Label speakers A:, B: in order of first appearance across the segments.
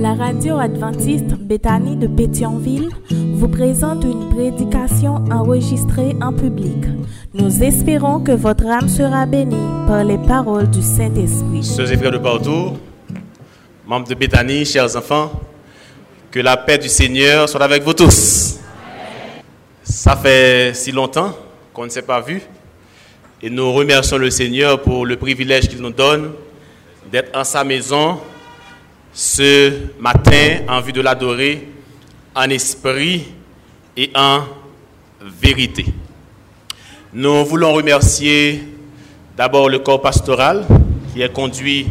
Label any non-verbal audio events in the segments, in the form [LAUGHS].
A: La radio adventiste Béthanie de Pétionville vous présente une prédication enregistrée en public. Nous espérons que votre âme sera bénie par les paroles du Saint-Esprit.
B: Sœurs et frères de partout, membres de Béthanie, chers enfants, que la paix du Seigneur soit avec vous tous. Ça fait si longtemps qu'on ne s'est pas vu et nous remercions le Seigneur pour le privilège qu'il nous donne d'être en sa maison ce matin en vue de l'adorer en esprit et en vérité. Nous voulons remercier d'abord le corps pastoral qui est conduit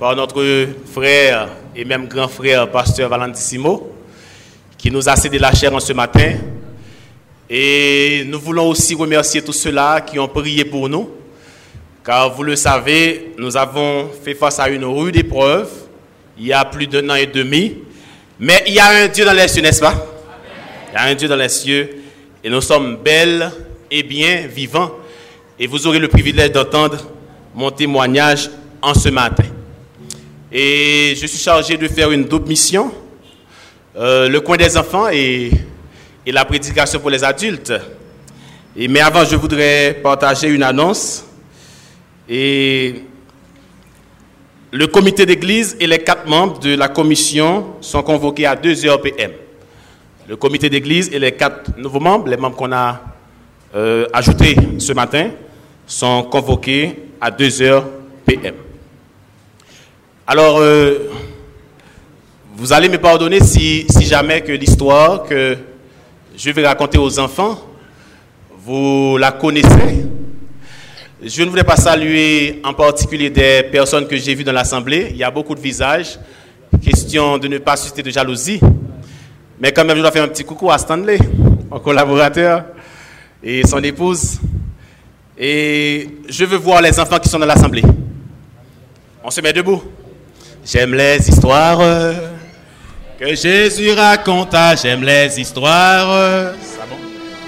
B: par notre frère et même grand frère, pasteur Valentissimo, qui nous a cédé la chair en ce matin. Et nous voulons aussi remercier tous ceux-là qui ont prié pour nous, car vous le savez, nous avons fait face à une rude épreuve il y a plus d'un an et demi. Mais il y a un Dieu dans les cieux, n'est-ce pas? Il y a un Dieu dans les cieux. Et nous sommes belles et bien vivants. Et vous aurez le privilège d'entendre mon témoignage en ce matin. Et je suis chargé de faire une double mission. Euh, le coin des enfants et, la prédication pour les adultes. Et, mais avant, je voudrais partager une annonce. Le comité d'église et les quatre membres de la commission sont convoqués à 2h PM. Le comité d'église et les quatre nouveaux membres, les membres qu'on a euh, ajoutés ce matin, sont convoqués à 2h PM. Alors, euh, vous allez me pardonner si, si jamais que l'histoire que je vais raconter aux enfants, vous la connaissez. Je ne voulais pas saluer en particulier des personnes que j'ai vues dans l'Assemblée. Il y a beaucoup de visages. Question de ne pas susciter de jalousie. Mais quand même, je dois faire un petit coucou à Stanley, mon collaborateur, et son épouse. Et je veux voir les enfants qui sont dans l'Assemblée. On se met debout. J'aime les histoires que Jésus raconta. J'aime les histoires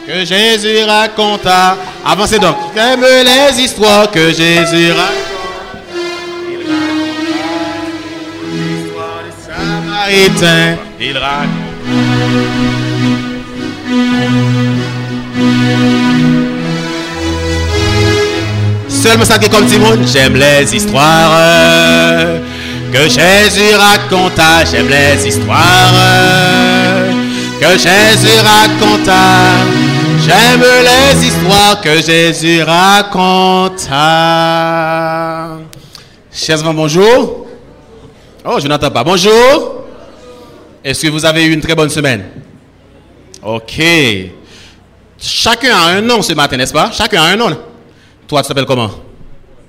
B: que Jésus raconta. Avancez donc. J'aime les histoires que Jésus raconta. Il raconta l'histoire des Samaritains. Il raconta. Seulement ça qui est comme Timon. J'aime les histoires que Jésus raconta. J'aime les histoires que Jésus raconta. J'aime les histoires que Jésus raconta. Chers bonjour. Oh, je n'entends pas. Bonjour. Est-ce que vous avez eu une très bonne semaine? Ok. Chacun a un nom ce matin, n'est-ce pas? Chacun a un nom. Toi, tu t'appelles comment?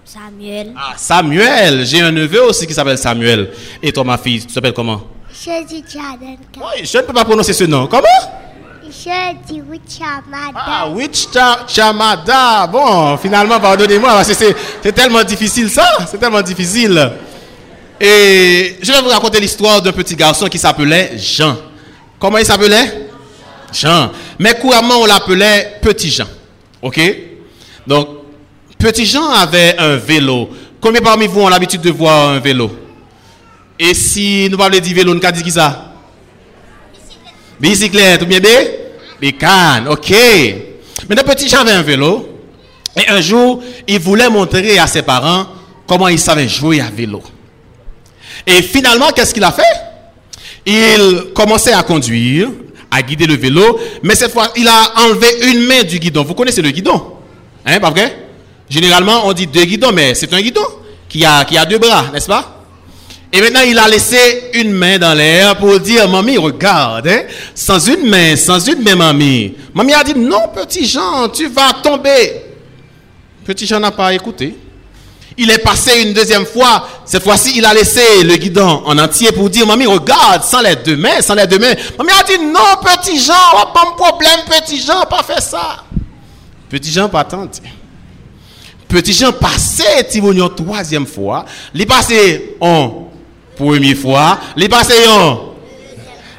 C: Samuel.
B: Ah, Samuel. J'ai un neveu aussi qui s'appelle Samuel. Et toi, ma fille, tu t'appelles comment? Oui, je ne peux pas prononcer ce nom. Comment?
C: Je dis Wichamada.
B: Ah, Wichita Chamada. Bon, finalement, pardonnez-moi, parce que c'est tellement difficile ça. C'est tellement difficile. Et je vais vous raconter l'histoire d'un petit garçon qui s'appelait Jean. Comment il s'appelait? Jean. Mais couramment, on l'appelait Petit Jean. OK? Donc, Petit Jean avait un vélo. Combien parmi vous ont l'habitude de voir un vélo? Et si nous parlons de vélo, nous avons dit qui ça? Bicyclette, ou bien des Bécane, ok. Mais le petit Jean avait un vélo. Et un jour, il voulait montrer à ses parents comment il savait jouer à vélo. Et finalement, qu'est-ce qu'il a fait? Il commençait à conduire, à guider le vélo, mais cette fois, il a enlevé une main du guidon. Vous connaissez le guidon? Hein, pas vrai? Généralement, on dit deux guidons, mais c'est un guidon qui a, qui a deux bras, n'est-ce pas? Et maintenant, il a laissé une main dans l'air pour dire, mamie, regarde, hein, sans une main, sans une main, mamie. Mamie a dit, non, petit Jean, tu vas tomber. Petit Jean n'a pas écouté. Il est passé une deuxième fois. Cette fois-ci, il a laissé le guidon en entier pour dire, mamie, regarde, sans les deux mains, sans les deux mains. Mamie a dit, non, petit Jean, oh, pas de problème, petit Jean, pas fait ça. Petit Jean, pas tenté. Petit Jean passait Timonion troisième fois. Il passé en première fois. Il passé en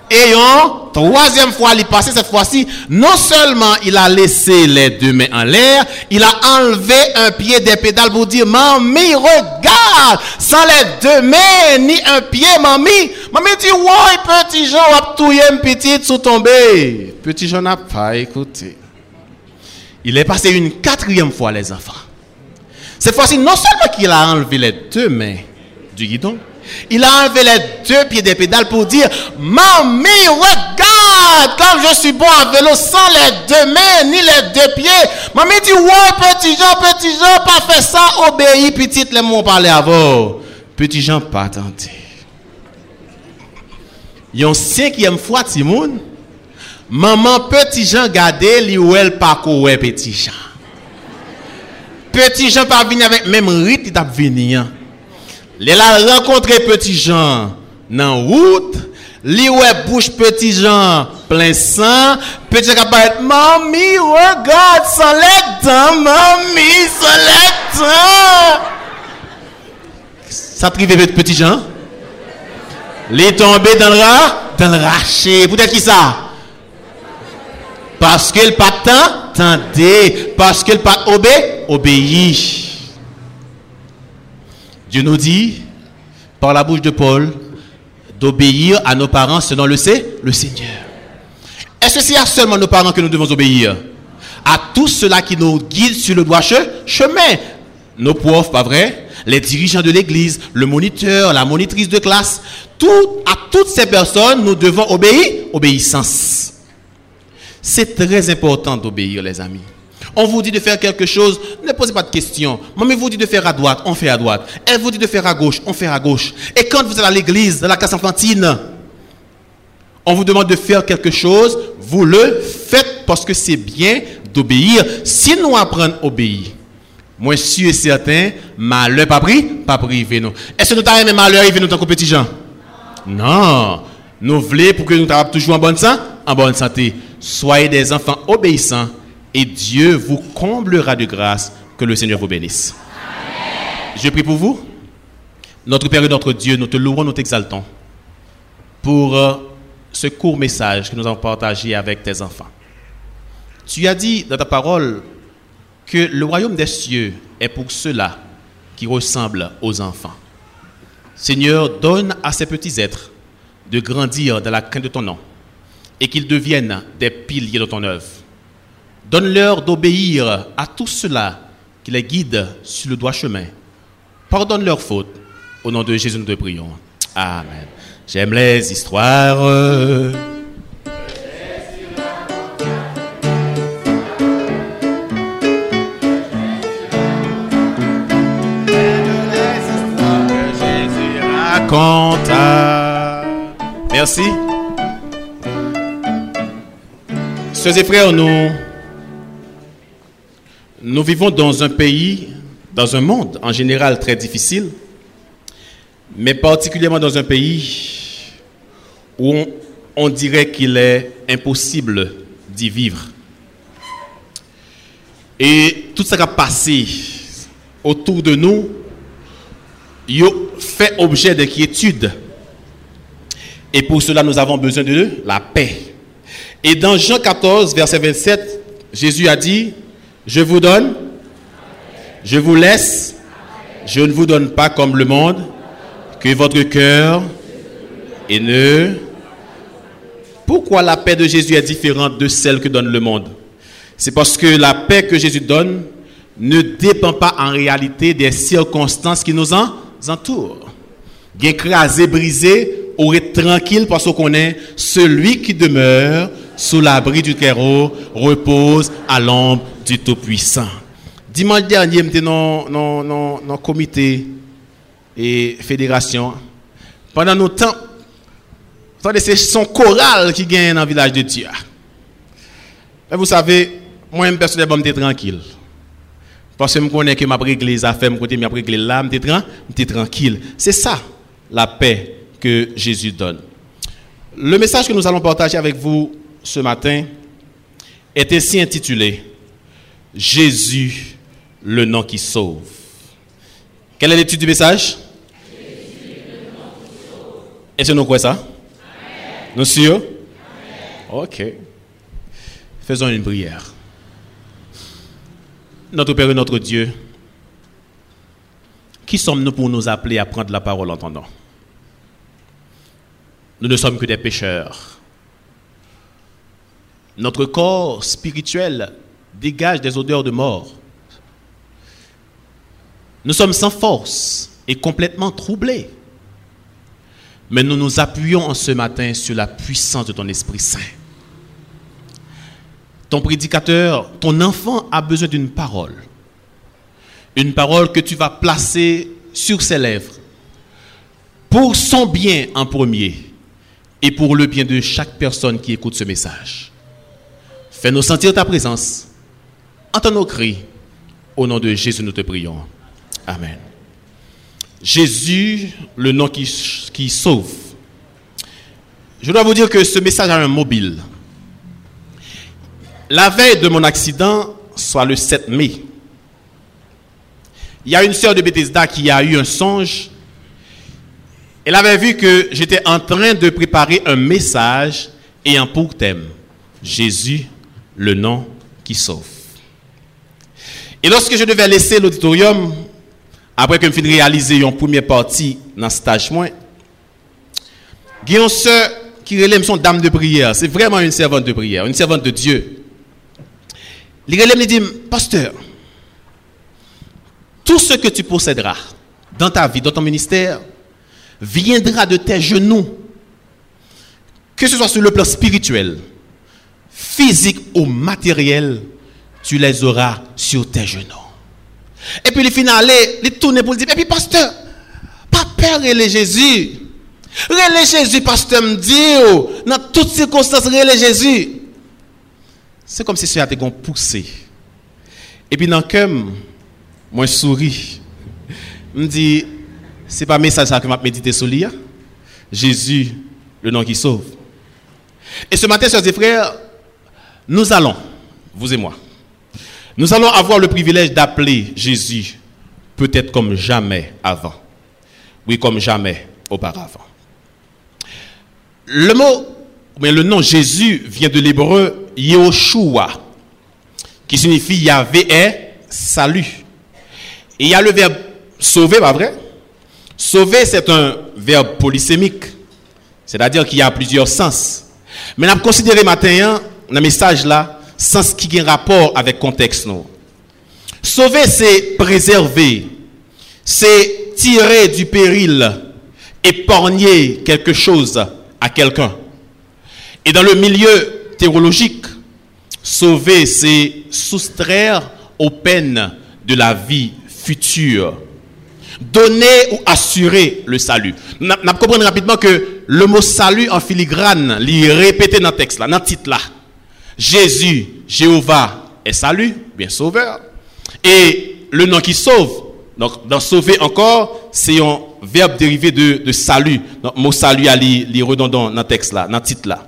B: et en troisième fois, il est passé cette fois-ci, non seulement il a laissé les deux mains en l'air, il a enlevé un pied des pédales pour dire, mamie, regarde, sans les deux mains, ni un pied, mamie. Mamie dit, ouais, petit Jean, va touiller une petite sous tomber. Petit Jean n'a pas écouté. Il est passé une quatrième fois, les enfants. Cette fois-ci, non seulement qu'il a enlevé les deux mains du guidon, il a enlevé les deux pieds des pédales pour dire, Mamie, regarde, comme je suis bon à vélo sans les deux mains ni les deux pieds. Mamie dit, ouais, petit Jean, petit Jean, pas fait ça, obéis, petite, mots parler avant. Petit Jean, pas attendu. Il y a une cinquième fois, Timoun, maman, petit Jean, gardez, li ou elle parcourt, petit Jean. Petit Jean pas venir avec même rite, il t'a venu. Il a rencontré Petit Jean dans route. Li ouais bouche Petit Jean plein sang. Petit Jean apparaît, Mamie, regarde, sans les dents, mamie, sans les dents. Ça privé Petit Jean? Il est tombé dans le rat, dans le raché. Peut-être qui ça? Parce qu'il pas tendez, parce qu'il pas obé, obéit. Dieu nous dit, par la bouche de Paul, d'obéir à nos parents selon le, le Seigneur. Est-ce que c'est à seulement nos parents que nous devons obéir? À tous ceux-là qui nous guident sur le droit chemin. Nos profs, pas vrai? Les dirigeants de l'église, le moniteur, la monitrice de classe. Tout, à toutes ces personnes, nous devons obéir, obéissance. C'est très important d'obéir, les amis. On vous dit de faire quelque chose, ne posez pas de questions. Maman vous dit de faire à droite, on fait à droite. Elle vous dit de faire à gauche, on fait à gauche. Et quand vous êtes à l'église, dans la classe enfantine, on vous demande de faire quelque chose, vous le faites parce que c'est bien d'obéir. Si nous apprenons à obéir, moi sûr et certain, malheur pas pris, pas privé nous. Est-ce que nous avons malheur arrivé nous tant que petits gens? Non. Nous voulons pour que nous travaillions toujours en bonne santé, en bonne santé. Soyez des enfants obéissants et Dieu vous comblera de grâce. Que le Seigneur vous bénisse. Je prie pour vous. Notre Père et notre Dieu, nous te louons, nous t'exaltons pour euh, ce court message que nous avons partagé avec tes enfants. Tu as dit dans ta parole que le royaume des cieux est pour ceux-là qui ressemblent aux enfants. Seigneur, donne à ces petits êtres de grandir dans la crainte de ton nom et qu'ils deviennent des piliers de ton œuvre. Donne-leur d'obéir à tout cela qui les guide sur le droit chemin. Pardonne leurs fautes. Au nom de Jésus, nous te prions. Amen. J'aime les histoires. Merci. Sœurs et frères, nous nous vivons dans un pays, dans un monde en général très difficile, mais particulièrement dans un pays où on, dirait qu'il est impossible d'y vivre. Et tout ce qui a passé autour de nous fait objet d'inquiétude. Et pour cela, nous avons besoin de la paix. Et dans Jean 14, verset 27, Jésus a dit, je vous donne, je vous laisse, je ne vous donne pas comme le monde, que votre cœur et ne... Pourquoi la paix de Jésus est différente de celle que donne le monde? C'est parce que la paix que Jésus donne ne dépend pas en réalité des circonstances qui nous entourent. Écrasé, brisé, aurait tranquille parce qu'on est celui qui demeure sous l'abri du terreau repose à l'ombre du Tout-Puissant. Dimanche dernier, j'étais dans le comité et fédération. Pendant nos temps, c'est son choral qui gagne dans le village de Dieu. Mais vous savez, moi, personnellement, je suis tranquille. Parce que je connais que ma réglé a fait, je ma réglé là, je suis tranquille. C'est ça, la paix que Jésus donne. Le message que nous allons partager avec vous ce matin est ainsi intitulé Jésus, le nom qui sauve. Quelle est l'étude du message? Est-ce que nous croyons ça? Nous sûrs? Ok. Faisons une prière. Notre Père et notre Dieu, qui sommes-nous pour nous appeler à prendre la parole en entendant Nous ne sommes que des pécheurs. Notre corps spirituel dégage des odeurs de mort. Nous sommes sans force et complètement troublés. Mais nous nous appuyons en ce matin sur la puissance de ton Esprit Saint. Ton prédicateur, ton enfant a besoin d'une parole. Une parole que tu vas placer sur ses lèvres. Pour son bien en premier et pour le bien de chaque personne qui écoute ce message. Fais-nous sentir ta présence. Entends nos cris. Au nom de Jésus, nous te prions. Amen. Jésus, le nom qui, sauve. Je dois vous dire que ce message a un mobile. La veille de mon accident, soit le 7 mai, il y a une sœur de Bethesda qui a eu un songe. Elle avait vu que j'étais en train de préparer un message ayant pour thème Jésus, le nom qui sauve. Et lorsque je devais laisser l'auditorium, après que je finis réaliser une première partie dans ce stage, moi, il qui relève son dame de prière. C'est vraiment une servante de prière, une servante de Dieu. Il relève me dit, pasteur, tout ce que tu posséderas dans ta vie, dans ton ministère, viendra de tes genoux. Que ce soit sur le plan spirituel, physique ou matériel, tu les auras sur tes genoux. Et puis, le final, il tourne pour dire, et puis, pasteur, pas peur, relais Jésus. Relais Jésus, pasteur, me dit, oh, dans toutes circonstances, relais Jésus. C'est comme si ça a été poussé. Et puis, dans le cœur, moi, je souris. Je me dis, c'est pas message que m'a médité sur lui. Hein? Jésus, le nom qui sauve. Et ce matin, chers frères, nous allons, vous et moi, nous allons avoir le privilège d'appeler Jésus peut-être comme jamais avant. Oui, comme jamais auparavant. Le mot, mais le nom Jésus vient de l'hébreu Yehoshua, qui signifie Yahvé est salut. Et il y a le verbe sauver, pas vrai? Sauver, c'est un verbe polysémique, c'est-à-dire qu'il y a plusieurs sens. Mais on a considéré matin, dans le message là, sans qui a un rapport avec le contexte. Non. Sauver, c'est préserver, c'est tirer du péril, épargner quelque chose à quelqu'un. Et dans le milieu théologique, sauver, c'est soustraire aux peines de la vie future. Donner ou assurer le salut. Nous comprenons rapidement que le mot salut en filigrane, est répété dans le texte, là, dans le titre là. Jésus, Jéhovah est salut, bien sauveur. Et le nom qui sauve, donc dans sauver encore, c'est un verbe dérivé de, salut. Donc, mot salut à les redondant dans le texte là, dans le titre là.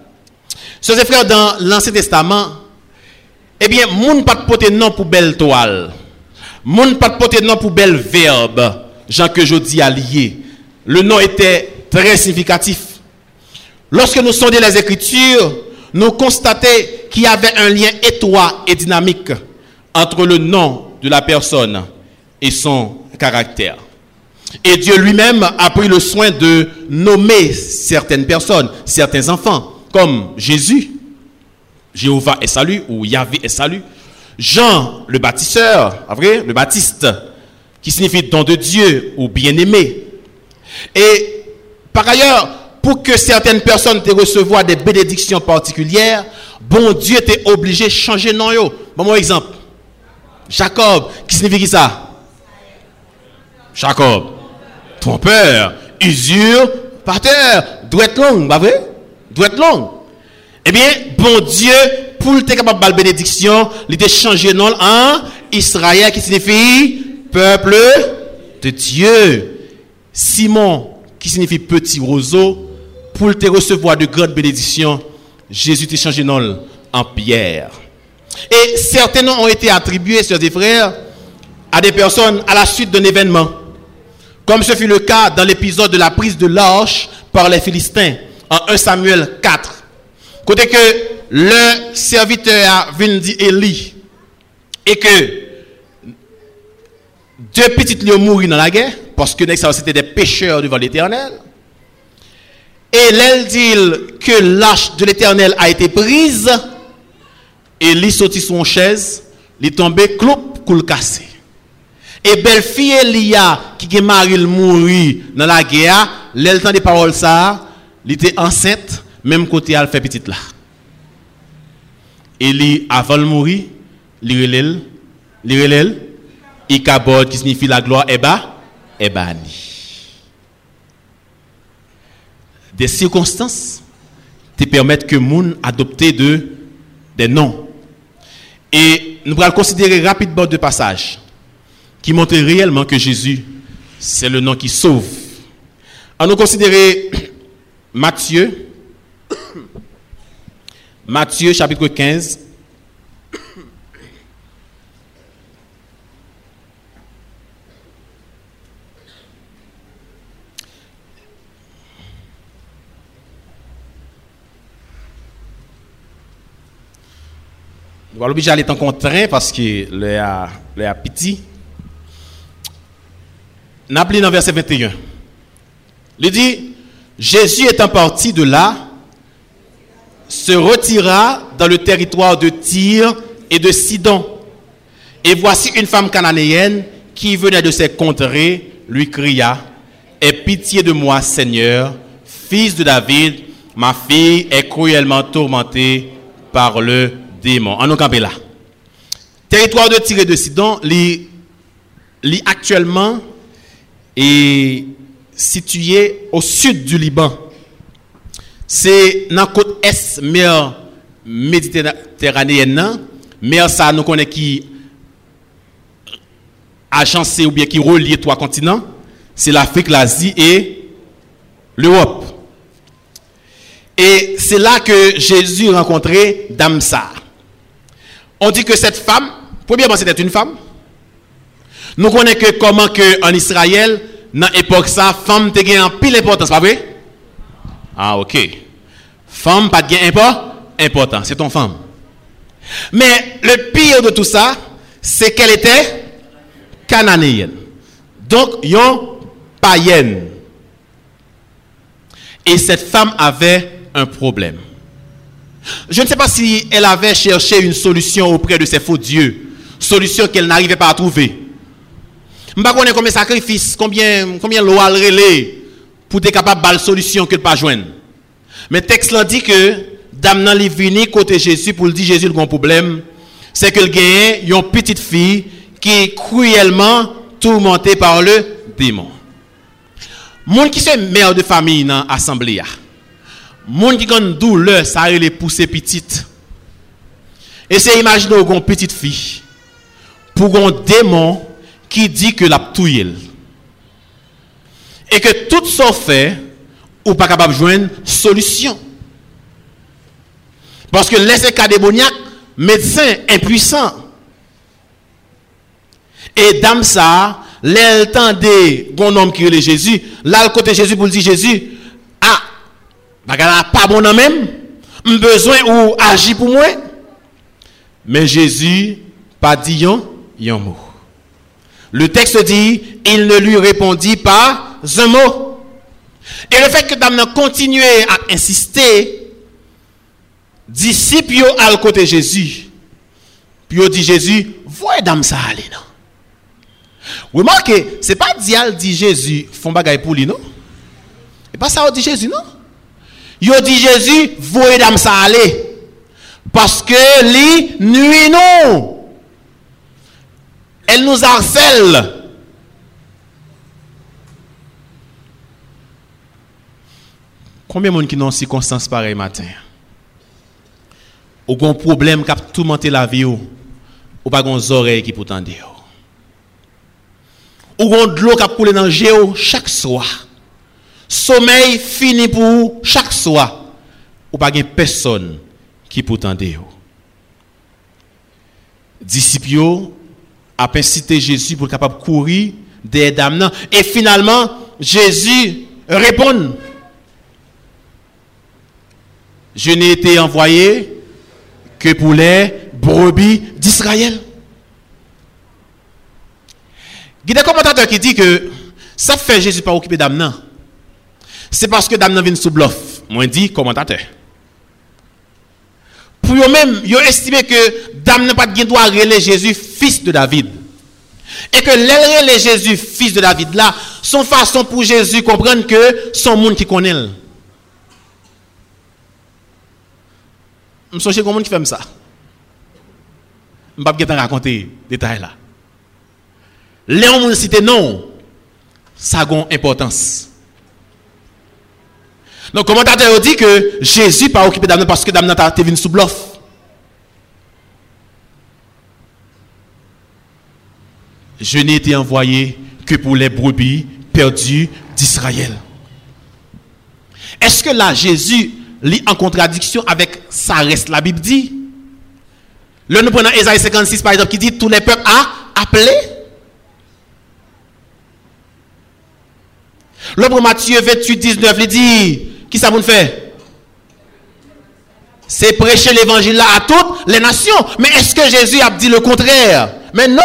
B: Chers frères, dans l'Ancien Testament, eh bien, moun pas de nom pour belle toile. Moun pas de nom pour belle verbe. Jean que je dis allié. Le nom était très significatif. Lorsque nous sondons les Écritures, nous constatons qu'il y avait un lien étroit et dynamique entre le nom de la personne et son caractère. Et Dieu lui-même a pris le soin de nommer certaines personnes, certains enfants, comme Jésus, Jéhovah est salut, ou Yahvé est salut, Jean le baptisseur, vrai, le baptiste, qui signifie don de Dieu ou bien-aimé. Et par ailleurs, pour que certaines personnes te recevoir des bénédictions particulières, bon Dieu t'est obligé de changer nom. Bon, mon exemple. Jacob, qui signifie ça? Jacob. Trompeur. Usure. Parteur. Doit être long, pas vrai? Doit être long. Eh bien, bon Dieu, pour être capable de bénédiction, il a changé nom en Israël, qui signifie peuple de Dieu. Simon, qui signifie petit roseau, pour te recevoir de grandes bénédictions, Jésus t'a changé en pierre. Et certains noms ont été attribués, sœurs et frères, à des personnes à la suite d'un événement. Comme ce fut le cas dans l'épisode de la prise de l'arche par les Philistins en 1 Samuel 4. Côté que le serviteur a venu dire Élie et que deux petites lions mourent dans la guerre parce que c'était des pécheurs devant l'Éternel. Et l'aile dit que l'âge de l'Éternel a été prise. Élie sortit son chaise, est tombé, cloup, coule cassé. Et belle fille Elia, qui est mariée, mourir dans la guerre, temps des paroles ça, il était enceinte, même côté elle fait petite là. Élie, avant de mourir, il relève, Ikabod, qui signifie la gloire, est bas, est. Des circonstances te permettent que moun adopte de, des noms. Et nous allons considérer rapidement deux passages qui montrent réellement que Jésus, c'est le nom qui sauve. On nous considérer [CLEARS THROAT] Matthieu, [CLEARS THROAT] Matthieu chapitre 15, On va l'obliger à aller en contraint parce que le a, petit. N'appelez dans verset 21. Il dit, Jésus étant parti de là, se retira dans le territoire de Tyr et de Sidon. Et voici une femme cananéenne qui venait de ces contrées, lui cria, Aie pitié de moi, Seigneur, fils de David, ma fille est cruellement tourmentée par le démon. En nous là. Territoire de et de Sidon, li actuellement est situé au sud du Liban. C'est dans la côte est mer méditerranéenne, mer ça nous connaît qui agencé ou bien qui relie trois continents, c'est l'Afrique, l'Asie et l'Europe. Et c'est là que Jésus rencontrait Damsa. On dit que cette femme, premièrement, c'était une femme. Nous connaissons que comment que en Israël, dans l'époque ça, femme te en pile importance, pas vrai? Ah, ok. Femme, pas de gain important, c'est ton femme. Mais le pire de tout ça, c'est qu'elle était cananéenne. Donc, yon païenne. Et cette femme avait un problème. Je ne sais pas si elle avait cherché une solution auprès de ses faux dieux, solution qu'elle n'arrivait pas à trouver. Je ne sais pas combien de sacrifices, combien, combien l'eau a relé pour être capable de la solution qu'elle pas joindre. Mais texte là dit que dame nan li vini côté Jésus pour dire Jésus le grand problème, c'est qu'elle gagne une petite fille qui est cruellement tourmentée par le démon. Monde qui se mère de famille dans l'assemblée. Moun qui a une douleur, ça les pousser petites. Et c'est imaginer une petite fille pour un démon qui dit que la touille. Et que tout ça fait, ou pas capable de joindre solution. Parce que laissez cas démoniaque, médecin impuissant. Et dame ça, l'entendait bon homme qui est Jésus, là le côté Jésus pour dire Jésus, pas bon homme même, besoin ou agir pour moi. Mais Jésus pas dit un mot. Le texte dit, il ne lui répondit pas un mot. Et le fait que dame continué à insister, disciples à côté Jésus, puis dit Jésus, voyez dame ça aller non. Remarquez, ce n'est pas dial dit Jésus, font bagaille pour lui, non? Et pas ça, dit Jésus, non? Yo di Jésus, voye dam sa ale. Paske li nui nou. El nou zarsel. Koumye moun ki nan si konstans parey maten? Ou gon problem kap toumante la vi ou? Ou pa gon zorey ki pou tande ou? Ou gon dlo kap koule nan je ou chak swa? Sommeil fini pour chaque soir. Ou pas personne qui peut t'entendre. Disciples a incité Jésus pour capable courir des dames et finalement Jésus répond Je n'ai été envoyé que pour les brebis d'Israël. Il y a des commentateurs qui disent que ça fait Jésus pas occuper d'âme Se paske dam nan vin sou blof. Mwen di komantate. Pou yo men, yo estime ke dam nan pat gen do a rele Jezu fils de David. E ke lel rele Jezu fils de David la, son fason pou Jezu komprenn ke son moun ki konel. Msoche kon moun ki fem sa. Mbap gen tan rakonte detay la. Le yon moun site non, sa gon importans. Donc, commentateur dit que Jésus pas occupé d'amener parce que d'amener été venu sous bluff. Je n'ai été envoyé que pour les brebis perdues d'Israël. Est-ce que là, Jésus lit en contradiction avec ça reste la Bible dit? Le nous prenons Esaïe 56 par exemple qui dit tous les peuples à appeler. Le Matthieu 28, 19, il dit qui ça vous fait C'est prêcher l'évangile à toutes les nations. Mais est-ce que Jésus a dit le contraire? Mais non.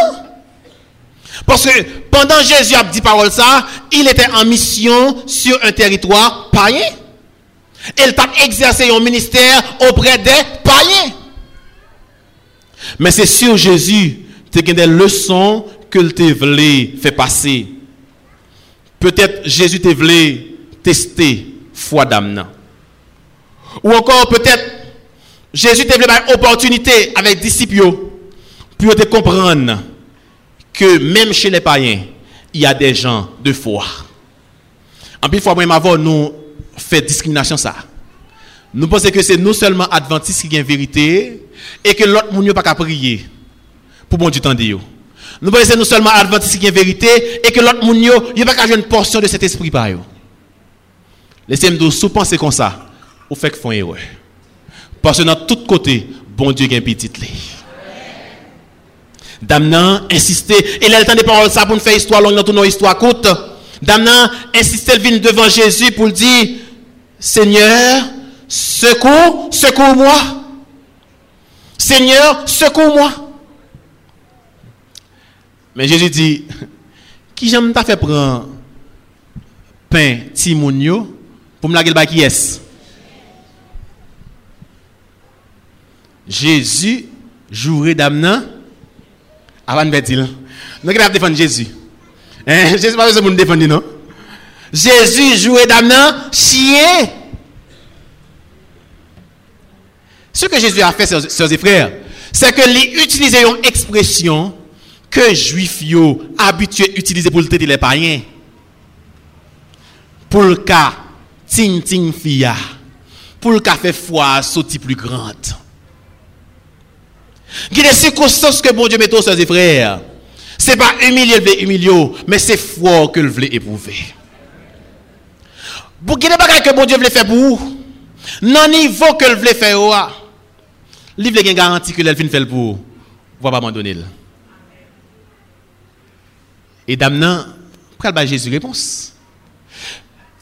B: Parce que pendant Jésus a dit parole ça, il était en mission sur un territoire païen. Il a exercé un ministère auprès des païens. Mais c'est sur Jésus que des leçons que te voulu faire passer. Peut-être Jésus te voulu tester foi d'âme. Ou encore peut-être Jésus t'a une opportunité avec les disciples pour te comprendre que même chez les païens, il y a des gens de foi. En plus, fois, avant, nous fait discrimination ça. Nous pensons que c'est nous seulement adventistes qui ont vérité et que l'autre monde pas qu'à prier pour bon de Nous pensons que c'est nous seulement adventistes qui ont vérité et que l'autre monde n'a pas qu'à une portion de cet esprit par eux. Laissez-moi sous penser comme ça, vous faites font erreur. Parce que dans tous côtés, bon Dieu a un petit Damnan insisté, et a le temps de parler ça pour nous faire histoire longue dans toute nos histoire courte. Damnan insisté, il vient devant Jésus pour dire Seigneur, secours, secours-moi. Seigneur, secours-moi. Mais Jésus dit [LAUGHS] Qui j'aime t'a fait prendre pain, timounio, pour me laguer qui est Jésus jouerait d'amenant avant de dire. Nous avons défendre Jésus. Hein? Jésus pas besoin de défendre, non? Jésus jouait d'amenant chien. Ce que Jésus a fait, sœurs et frères, c'est que les utiliser une expression que juifs habitués utiliser pour le traiter les païens. Pour le cas ting-ting fia, pou l ka fe fwa soti pli grant. Gide se konsans ke bon Diyo meto sa zi frèr, se pa umilye l vle umilyo, men se fwa ke l vle epouve. Bou gide bagay ke bon Diyo vle fe pou ou, nan nivou ke l vle fe ou a, li vle gen garanti ke l fin fel pou ou, wap abandonil. E dam nan, pral ba Jésus repons.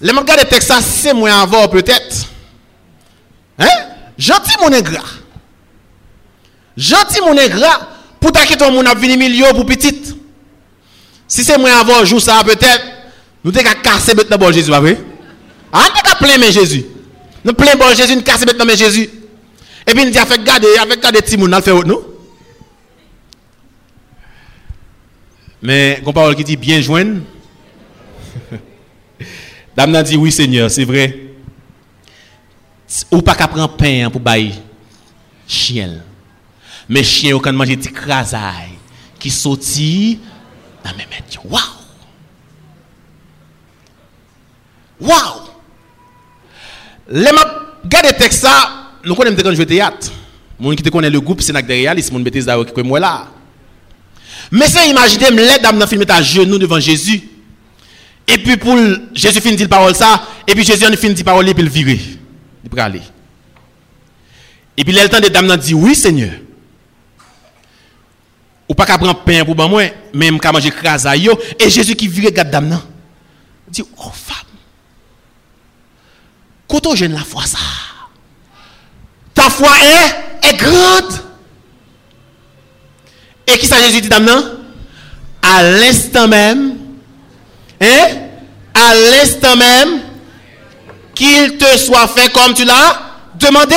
B: Les gens de texte, c'est moins avant peut-être. Hein? Gentil mon ingrat. Gentil mon ingrat. Pour que ton monde venu milieu pour petite. Si c'est moins avant, jour ça peut-être. Nous devons casser bête dans Jésus, pas vrai? Ah, nous devons plein mais Jésus. Nous plein bon Jésus, nous casser bête dans Jésus. Et puis nous disons, avec garder, avec garder petit monde, nous fait nous. Mais, une parole qui dit bien joindre. Dame a dit oui Seigneur, c'est vrai. Ou pas qu'à prendre pain pour bailler chien. Mais chien quand manger des crasailles qui sorti dans mes mains. Waouh! Waouh! Les m'a regardé texte ça, nous connaissons quand jouer théâtre. Mon qui te connaît le groupe Sénac de réalisme, mon bêtise d'ailleurs qui moi là. Mais c'est imaginer les dames dans film à genoux devant Jésus. Et puis pour Jésus finit dire parole ça, et puis Jésus finit dire parole et puis il vire. Il peut. Et puis le temps de dame dit oui Seigneur. Ou pas qu'à prendre pain pour moi, même qu'à manger yo et Jésus qui vire regarde dame dit oh femme. Quand jeune la foi ça. Ta foi est est grande. Et qui ça Jésus dit maintenant À l'instant même, hein? À l'instant même, qu'il te soit fait comme tu l'as demandé.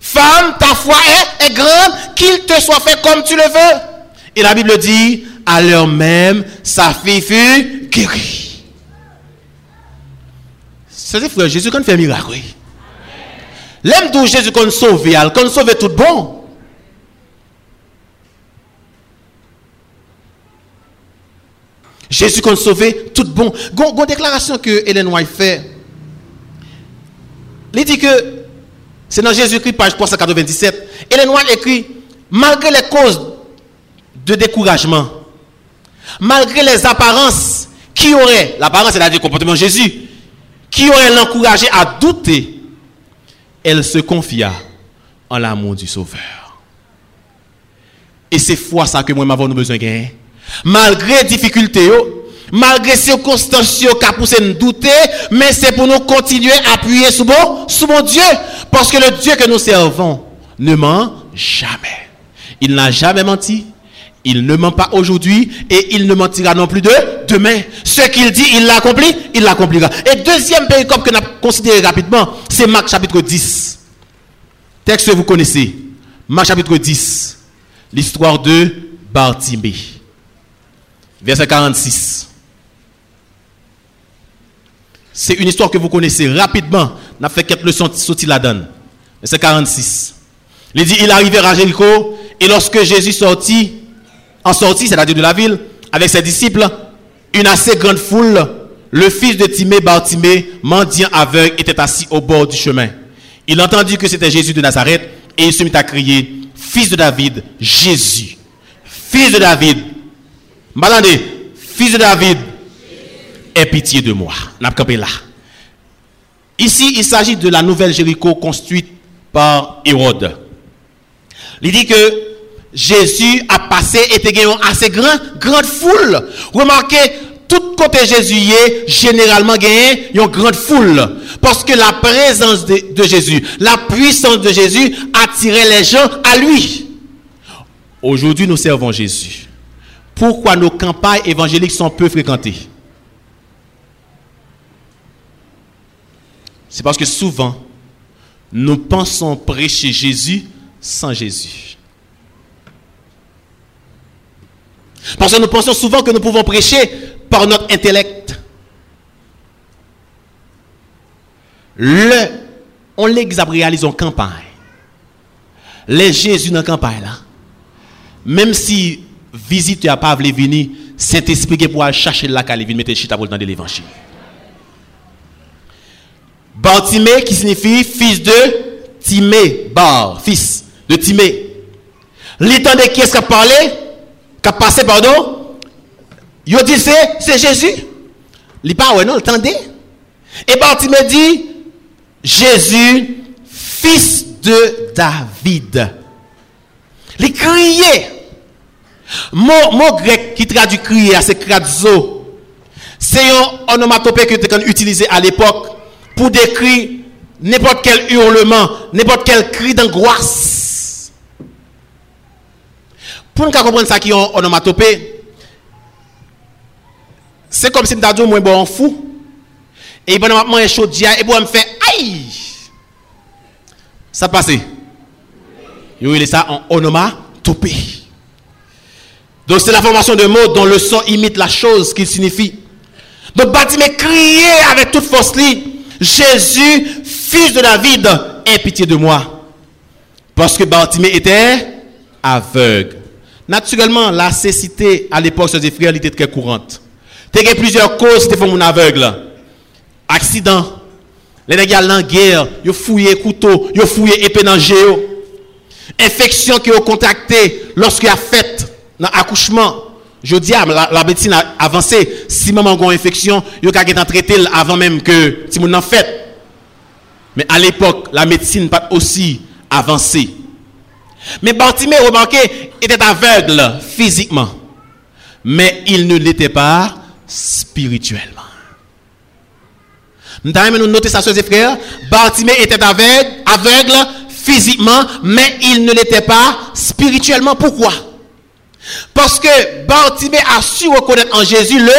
B: Femme, ta foi est, est grande, qu'il te soit fait comme tu le veux. Et la Bible dit, à l'heure même, sa fille fut guérie. C'est frère Jésus quand fait miracle. L'aime d'où Jésus qu'on sauve, qu'on sauve tout bon. Jésus qu'on sauve tout bon. Gon déclaration que Hélène White fait. Il dit que c'est dans Jésus-Christ, page 397. Hélène White écrit Malgré les causes de découragement, malgré les apparences qui auraient, l'apparence c'est-à-dire le comportement de Jésus, qui aurait l'encouragé à douter, elle se confia en l'amour du Sauveur. Et c'est foi ça que moi m'avons besoin de gagner. Malgré difficultés, malgré circonstances qui a poussé nous douter, mais c'est pour nous continuer à appuyer sur mon, mon Dieu. Parce que le Dieu que nous servons ne ment jamais. Il n'a jamais menti. Il ne ment pas aujourd'hui et il ne mentira non plus de demain. Ce qu'il dit, il l'accomplit, il l'accomplira. Et deuxième péricope que nous avons considéré rapidement, c'est Marc chapitre 10. Texte que vous connaissez. Marc chapitre 10. L'histoire de Bartimée. Verset 46. C'est une histoire que vous connaissez rapidement. On a fait quelques leçons sorties la donne. Verset 46. Il dit, il arrivait à Jéricho et lorsque Jésus sortit, en sortit, c'est-à-dire de la ville, avec ses disciples, une assez grande foule, le fils de Timée, Bartimée, mendiant aveugle, était assis au bord du chemin. Il entendit que c'était Jésus de Nazareth et il se mit à crier, Fils de David, Jésus, Fils de David, M'attendez, Fils de David, aie pitié de moi. Ici, il s'agit de la nouvelle Jéricho construite par Hérode. Il dit que Jésus a passé et était une assez grand, grande foule. Remarquez, tout côté Jésus y est, généralement gagné une grande foule. Parce que la présence de Jésus, la puissance de Jésus attirait les gens à lui. Aujourd'hui, nous servons Jésus. Pourquoi nos campagnes évangéliques sont peu fréquentées? C'est parce que souvent, nous pensons prêcher Jésus sans Jésus. Parce que nous pensons souvent que nous pouvons prêcher par notre intellect. Le, on l'exemple réalise en campagne. Les Jésus dans la campagne là. Même si visite a pa vle vini, sent espike pou al chache laka li vini mette chita pou l dan de levanshi. Bartime ki signifi fils de Timé, bar, fils de Timé. Li tan de ki es ka pale, ka pase, pardon, yo di se, se Jezu. Li pa wè non, li tan de. E Bartime di, Jezu, fils de David. Li kriye, Mot, mot grec qui traduit crier, c'est kradzo. C'est un onomatopée que tu utilisé à l'époque pour décrire n'importe quel hurlement, n'importe quel cri d'angoisse. Pour nous comprendre ça qui est un onomatopée, c'est comme si je dit moi bon fou. Et que je chaud et pour me faire aïe. Ça passe. Il est ça en onomatopée. Donc c'est la formation de mots dont le son imite la chose qu'il signifie. Donc Bartimée criait avec toute force Jésus, fils de David, aie pitié de moi. Parce que Bartimée était aveugle. Naturellement, la cécité à l'époque, ses frères, était très courante. Il y a plusieurs causes de mon aveugle. Accident. Les gens en guerre, ils fouillé couteau, ils fouillé épée dans. Infection qui ont contracté lorsqu'il a fait dans l'accouchement. Je dis, la, la médecine a avancé. Si maman a une infection, il y a traité avant même que si mon en fait. Mais à l'époque, la médecine n'a pas aussi avancée. Mais Bartimée, remarquez, était aveugle physiquement. Mais il ne l'était pas spirituellement. Nous nous noter ça, frères. Bartimée était aveugle physiquement, mais il ne l'était pas spirituellement. Pourquoi? Parce que Bartimée a su reconnaître en Jésus le,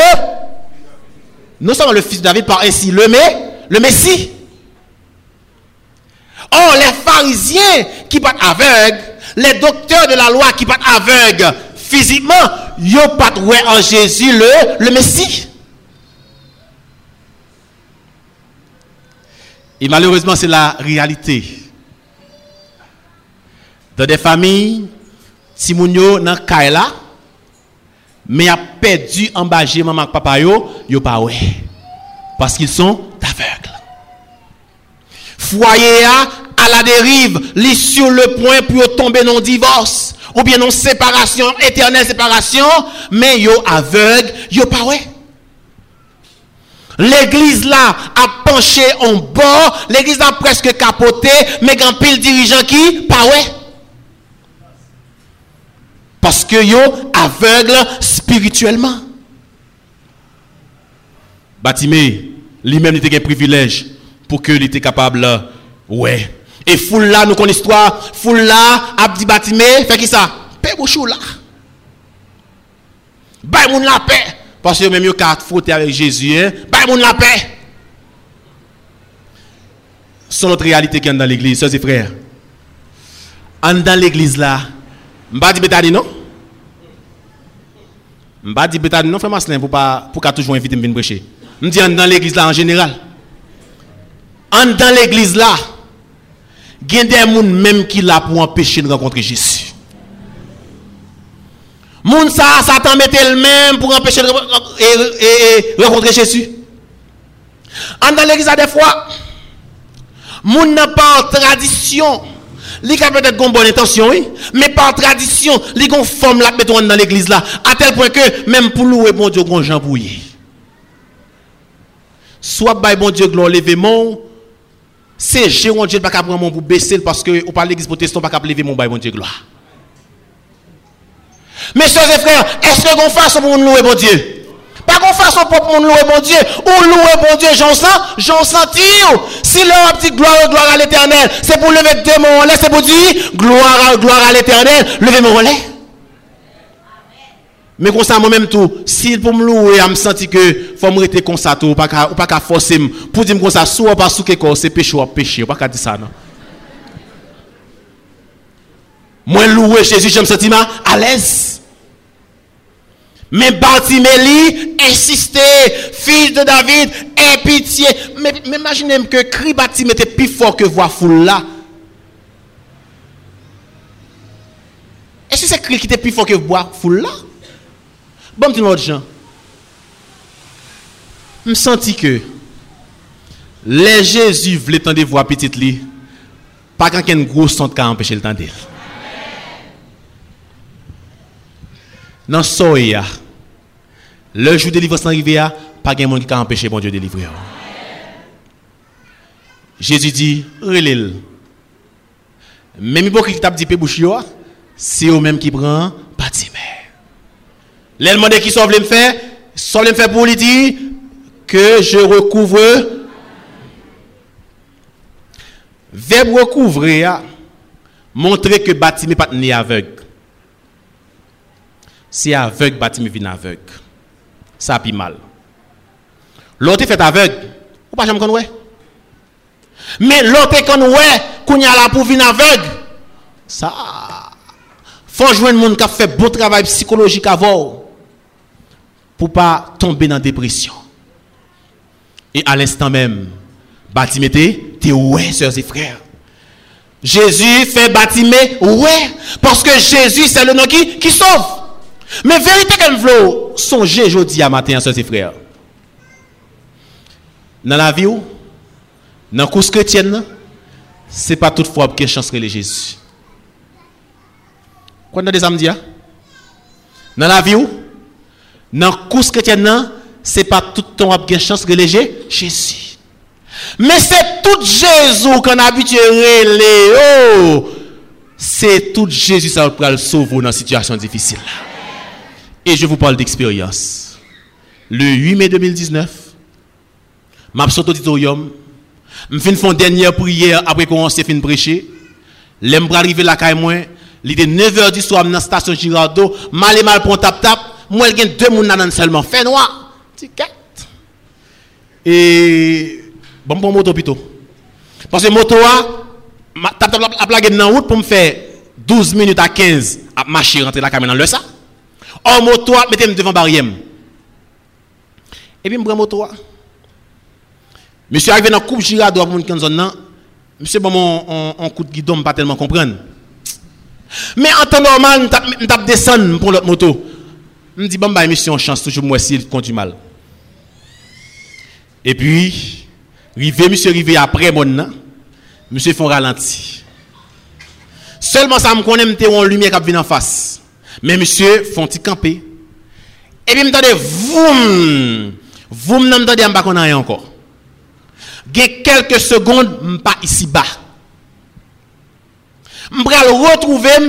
B: non seulement le fils de David, par ainsi le, mais, le Messie. Or, les pharisiens qui partent aveugles, les docteurs de la loi qui partent aveugles physiquement, ils pas en Jésus le, le Messie. Et malheureusement, c'est la réalité. Dans des familles, si moun nan kaila, mais a perdu maman papa yo, yo pas ouais. Parce qu'ils sont aveugles. Foyer à la dérive, li sur le point pour tomber dans divorce ou bien non séparation, éternelle séparation, mais yo aveugle, yo pas ouais. L'église là a penché en bord, l'église a presque capoté, mais grand pile dirigeant qui pas ouais. Parce que yo aveugle spirituellement. Batimé, lui-même était un privilège pour que il était capable ouais. Et foule là nous connaissons l'histoire, foule là a dit Batimé, fait qui ça? Paix bouchou là. Bay moun la paix. Parce que même yo ka frotter avec Jésus, hein, bay moun la paix. C'est notre réalité qui est dans l'église, sœurs et frères. En dans l'église là, m'ba di betani non? M'ba di betani non, frère Maslin, pour pas pour toujours inviter me venir prêcher. M'di en dans l'église là en général. En dans l'église là, il y a des gens même qui là pour empêcher de rencontrer Jésus. Moun ça, Satan mettait le même pour empêcher de rencontrer Jésus. En dans l'église, des fois, moun n'a pas tradition. Il a peut-être une bonne intention, oui, mais par tradition, a une forme là, dans l'église là, à tel point que même pour louer bon Dieu, grand Jean Bouillé. Soit by bon Dieu, lever mon, c'est Jéron Dieu, pas prendre mon pour baisser parce que, ou par l'église protestante, pas lever mon by bon Dieu, gloire. Mes soeurs et frères, est-ce que vous façon pour louer bon Dieu? Pas qu'on façon pour mon louer mon Dieu. Ou louer mon Dieu, j'en sens, j'en sentis. Si leur petite gloire, gloire à l'éternel, c'est pour lever des mots en l'air, c'est pour dire gloire, gloire à l'éternel, levez mon relais. Men konsa mwen menm tou, si pou m louwe a m senti ke fòm rete konsa tou, ou pa ka fòse m, pou di m konsa sou wap a sou ke kon, se peche wap peche, ou pa ka di sa nan. Mwen louwe Jésus, jè m senti ma alèz. Mais Bartiméli insistait, fils de David, aie pitié. Mais, mais imaginez que cri Bartimée était plus fort que voix foule là. Est-ce que c'est cri qui était plus fort que voix foule là? Bon, dis-moi autre gens. Je me sentis que les Jésus voulaient tendre voix petite lit. Pas quelqu'un gros son qui a empêché le temps d'elle. Dans soya le jour de délivrance arrivé pas de monde qui a empêché bon Dieu de délivrer Jésus dit relève même hypocrite t'a dit bouche c'est eux même qui prend bâtiment les demandé qui sauve me faire sauve me faire pour lui dire que je recouvre. Verbe recouvrir montrer que bâtiment pas né c'est aveugle, bâtiment vient aveugle. Ça a mal. L'autre fait aveugle. Ou pas jamais ouais? Mais l'autre qu'on ouais, qu'on y a là pour aveugle. Ça faut joindre monde qui a fait bon travail psychologique avant pour pas tomber dans la dépression. Et à l'instant même, bâtiment t'es ouais, sœurs et frères. Jésus fait bâtiment ouais, parce que Jésus c'est le nom qui sauve. Mais vérité qu'elle veut songer aujourd'hui à matin, soeurs et frères. Dans la vie, dans la course chrétienne, ce n'est pas toutefois que chance de Jésus. Quoi dans des âmes Dans la vie, dans la course chrétienne, ce n'est pas tout le temps que chance de Jésus. Mais c'est tout Jésus qu'on a habitué oh, c'est tout Jésus qui va le sauver dans une situation difficile. Et je vous parle d'expérience. Le 8 mai 2019, m'a sauté auditorium, me fin une dernière prière après qu'on s'est fin prêcher. L'aime pour arriver là caille moi, il était 9h du soir dans la station Girardeau, mal et mal pour tap tap, moi il y a deux moun nan seulement, fait noir. Et bon bon moto plutôt. Parce que moto ma- tap tap a plagué dans la route pour me faire 12 minutes à 15 à marcher rentrer la caméra dans le ça. En moto a mettez devant barrière. Et puis, je prends moto. Monsieur arrivé dans la coupe Girardot pour une zone. Monsieur bon mon un coup de guidon pas tellement comprendre. Mais en temps normal, je tape descendre pour l'autre moto. Je me dis bon bah monsieur on chance toujours moi s'il conduit mal. Et puis rivé monsieur rivé après mon nan. Monsieur font ralenti. Seulement ça me connaît m'était en lumière qui vient en face. Men misye fonti kampe. E bi mtade voum. Voum nan mtade mba konan yon ankor. Gen kelke segonde mpa isi ba. Mbral retrouvem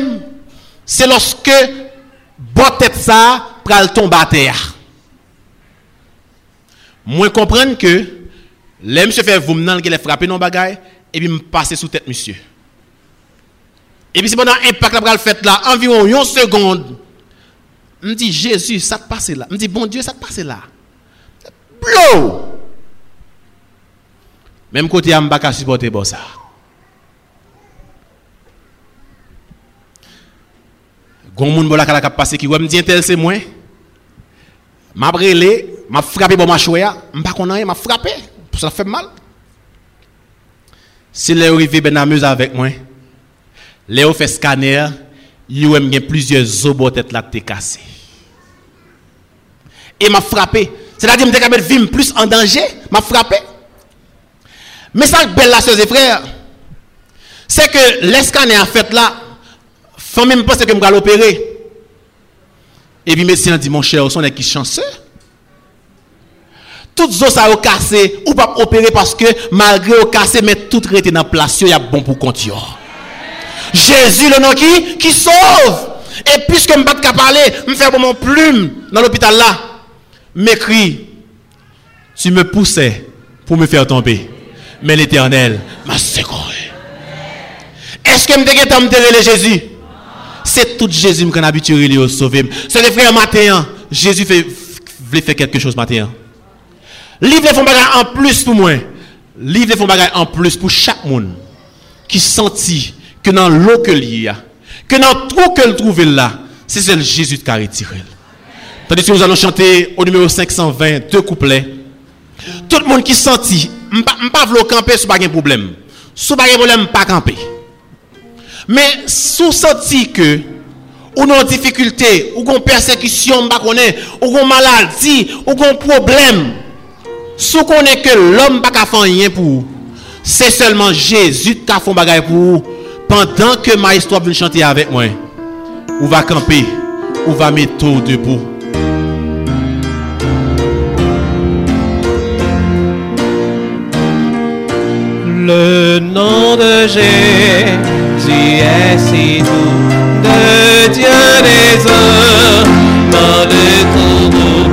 B: se loske botet sa pral tomba a ter. Mwen komprende ke le msye fe voum nan gen le frape non bagay e bi mpase sou tet msye. Et puis c'est pendant impact la pral fait là environ une seconde. Me dit Jésus, ça te passe là. Me dit bon Dieu, ça te passe là. Blow. Même côté à m'baka supporter bon ça. Gon moun bola kala kap passe qui ouais me dit tel c'est moi. M'a brûlé, m'a frappé bon ma choya, m'pa rien, m'a frappé, ça fait mal. Si les arrivé ben amuse avec moi. Le yo fe skaner, yo em gen plizye zobo tet la te kase. E ma frape, se la di mte kamet vim plus an danje, ma frape. Mesak bel la seze freyre, se ke le skaner fet la, fome mi pose ke mga l'opere. E bi medisyen di, mon chè, ou son e ki chanse. Tout zo sa yo kase, ou pap opere, paske malgre yo kase, men tout rete nan plasyon, ya bon pou konti yo. Jésus, le nom qui, sauve. Et puisque je ne pas parler, je fais mon plume dans l'hôpital là, m'écrit, tu me poussais pour me faire tomber. Mais l'éternel m'a secouru. Est-ce que je me me Jésus? C'est tout Jésus qui a habitué à sauver. C'est les frères matin. Jésus fait, voulait faire quelque chose matin. Livre les bagages en plus pour moi. Livre les bagages en plus pour chaque monde qui sentit que dans l'eau que l'y a, que dans le trou qu'elle trouve là, c'est celle Jésus qui a retiré. Tandis que nous allons chanter au numéro 520 deux couplets. Tout le monde qui sentit, je ne pas camper, ce n'est pas un problème. Ce n'est pas un problème, pas camper. Mais si vous sentez que ou non difficulté, ou qu'on persécution, pas ou qu'on maladie, ou qu'on problème, si vous connaissez que l'homme pas faire rien pour vous, c'est seulement Jésus qui a fait un bagage pour vous. Pendant que Maestro vient chanter avec moi, on va camper, on va mettre tout debout.
D: Le nom de Jésus est si doux, de Dieu les hommes, dans le.